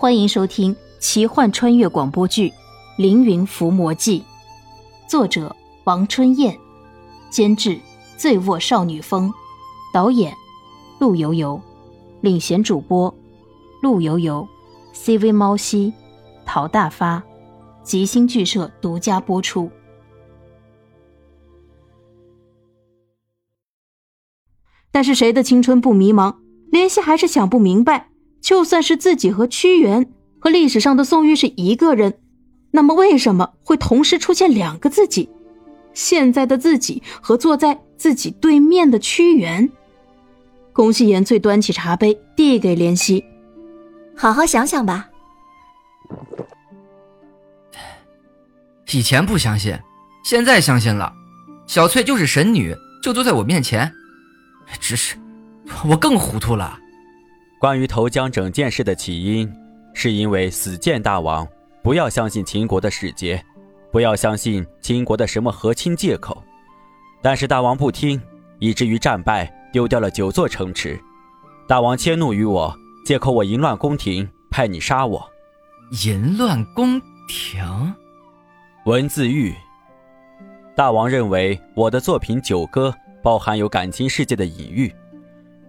欢迎收听奇幻穿越广播剧《凌云伏魔记》，作者王春燕，监制醉卧少女风，导演陆游游，领衔主播陆游游，CV 猫西，陶大发，吉星剧社独家播出。但是谁的青春不迷茫？莲希还是想不明白。就算是自己和屈原和历史上的宋玉是一个人，那么为什么会同时出现两个自己？现在的自己和坐在自己对面的屈原。宫西言翠端起茶杯递给怜惜：“好好想想吧。以前不相信，现在相信了。小翠就是神女，就坐在我面前。只是我更糊涂了。”关于投江整件事的起因，是因为死谏大王不要相信秦国的使节，不要相信秦国的什么和亲借口。但是大王不听，以至于战败，丢掉了九座城池。大王迁怒于我，借口我淫乱宫廷，派你杀我。淫乱宫廷？文字狱。大王认为我的作品《九歌》包含有感情世界的隐喻。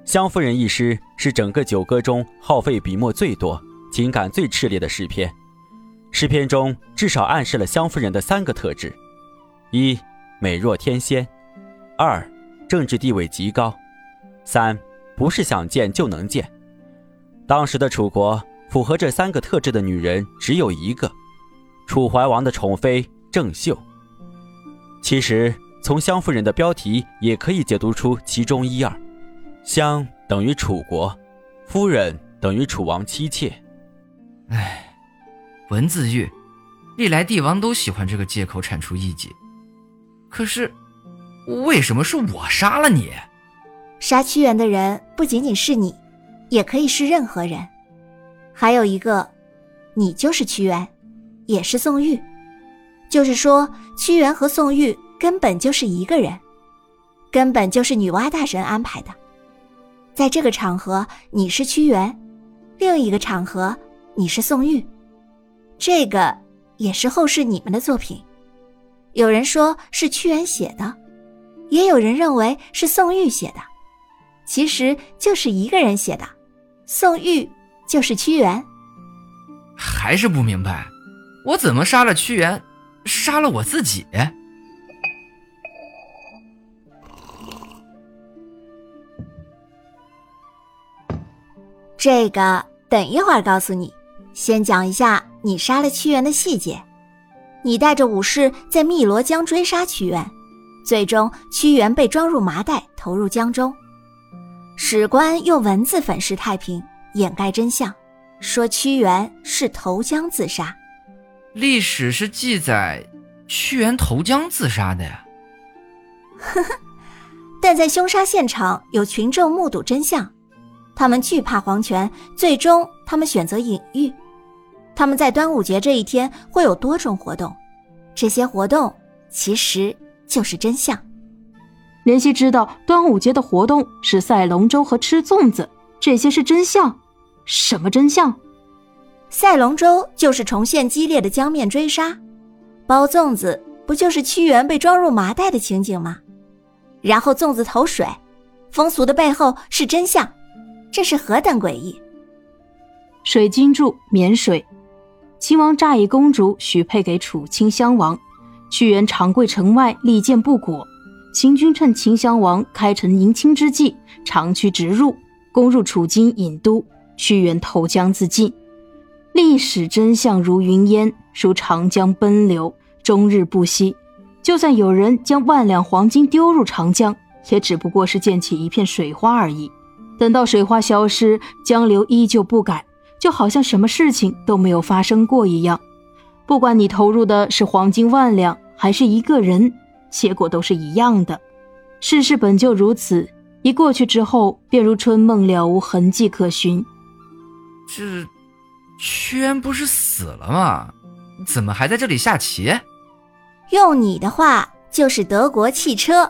湘夫人一诗是整个九歌中耗费笔墨最多、情感最炽烈的诗篇。诗篇中至少暗示了湘夫人的三个特质：一、美若天仙；二、政治地位极高；三、不是想见就能见。当时的楚国符合这三个特质的女人只有一个——楚怀王的宠妃郑袖。其实，从湘夫人的标题也可以解读出其中一二。相等于楚国，夫人等于楚王妻妾。唉，文字狱，历来帝王都喜欢这个借口铲除异己。可是，为什么是我杀了你？杀屈原的人不仅仅是你，也可以是任何人。还有一个，你就是屈原，也是宋玉。就是说，屈原和宋玉根本就是一个人，根本就是女娲大神安排的。在这个场合，你是屈原；另一个场合，你是宋玉。这个也是后世你们的作品。有人说是屈原写的，也有人认为是宋玉写的。其实就是一个人写的，宋玉就是屈原。还是不明白，我怎么杀了屈原，杀了我自己？这个等一会儿告诉你，先讲一下你杀了屈原的细节。你带着武士在汨罗江追杀屈原，最终屈原被装入麻袋投入江中。史官用文字粉饰太平，掩盖真相，说屈原是投江自杀。历史是记载屈原投江自杀的呀。呵呵，但在凶杀现场有群众目睹真相。他们惧怕黄泉，最终他们选择隐喻。他们在端午节这一天会有多种活动，这些活动其实就是真相。莲希知道端午节的活动是赛龙舟和吃粽子，这些是真相。什么真相？赛龙舟就是重现激烈的江面追杀，包粽子不就是屈原被装入麻袋的情景吗？然后粽子投水，风俗的背后是真相。这是何等诡异！水晶柱免水，秦王乍以公主许配给楚顷襄王，屈原长跪城外力谏不果。秦军趁秦襄王开城迎亲之际，长驱直入，攻入楚京郢都，屈原投江自尽。历史真相如云烟，如长江奔流，终日不息。就算有人将万两黄金丢入长江，也只不过是溅起一片水花而已。等到水花消失，江流依旧不改，就好像什么事情都没有发生过一样。不管你投入的是黄金万两，还是一个人，结果都是一样的。世事本就如此，一过去之后，便如春梦了无痕迹可寻。这屈原不是死了吗？怎么还在这里下棋？用你的话，就是德国汽车，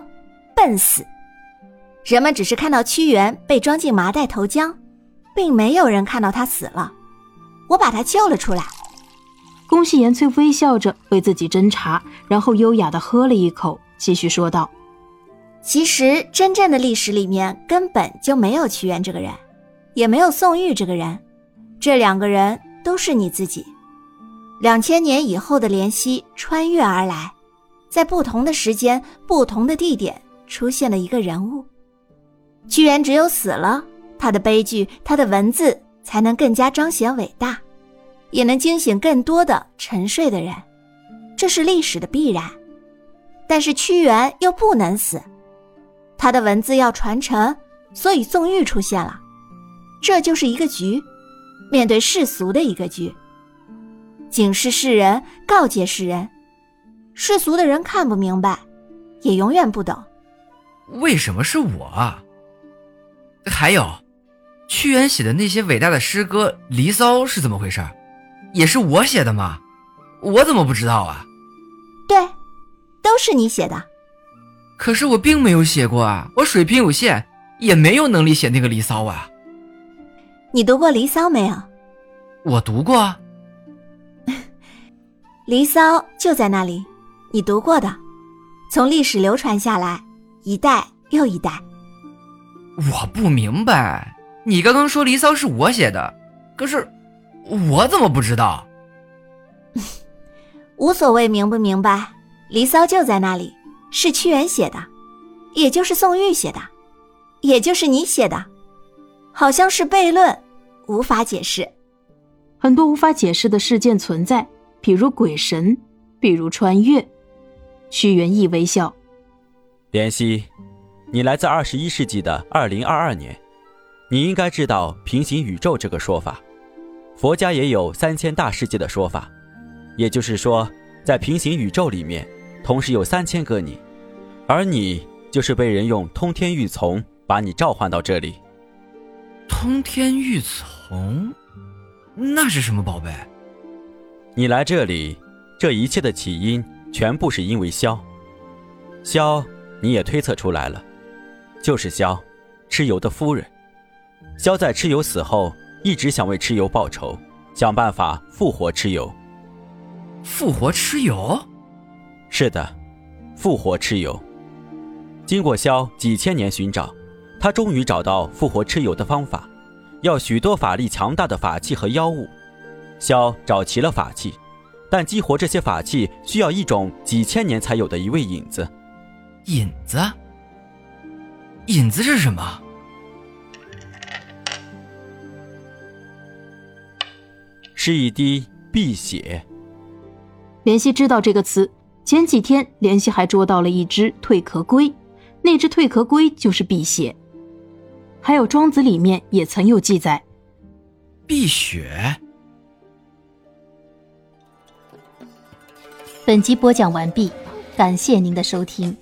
笨死。人们只是看到屈原被装进麻袋投江，并没有人看到他死了。我把他救了出来。宫西延翠微笑着为自己斟茶，然后优雅的喝了一口，继续说道：“其实真正的历史里面根本就没有屈原这个人，也没有宋玉这个人，这两个人都是你自己。两千年以后的怜惜穿越而来，在不同的时间、不同的地点出现了一个人物。屈原只有死了，他的悲剧，他的文字才能更加彰显伟大。”也能惊醒更多的沉睡的人，这是历史的必然。但是屈原又不能死，他的文字要传承，所以宋玉出现了。这就是一个局，面对世俗的一个局。警示世人，告诫世人，世俗的人看不明白，也永远不懂。为什么是我？啊还有，屈原写的那些伟大的诗歌《离骚》是怎么回事？也是我写的吗？我怎么不知道啊？对，都是你写的。可是我并没有写过啊，我水平有限，也没有能力写那个《离骚》啊。你读过《离骚》没有？我读过，《离骚》就在那里，你读过的，从历史流传下来，一代又一代。我不明白，你刚刚说《离骚》是我写的，可是。我怎么不知道？无所谓明不明白，《离骚》就在那里，是屈原写的，也就是宋玉写的，也就是你写的，好像是悖论，无法解释。很多无法解释的事件存在，比如鬼神，比如穿越。屈原亦微笑。怜惜，你来自二十一世纪的二零二二年，你应该知道平行宇宙这个说法。佛家也有三千大世界的说法，也就是说，在平行宇宙里面，同时有三千个你，而你就是被人用通天玉琮把你召唤到这里。通天玉琮，那是什么宝贝？你来这里，这一切的起因全部是因为萧。萧，你也推测出来了，就是萧，蚩尤的夫人。萧在蚩尤死后。一直想为蚩尤报仇，想办法复活蚩尤。复活蚩尤？是的，复活蚩尤。经过萧几千年寻找，他终于找到复活蚩尤的方法，要许多法力强大的法器和妖物。萧找齐了法器，但激活这些法器需要一种几千年才有的一味引子。引子？引子是什么？是一滴碧血。怜惜知道这个词，前几天怜惜还捉到了一只蜕壳龟，那只蜕壳龟就是碧血。还有《庄子》里面也曾有记载，碧血。本集播讲完毕，感谢您的收听。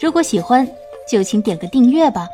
如果喜欢，就请点个订阅吧。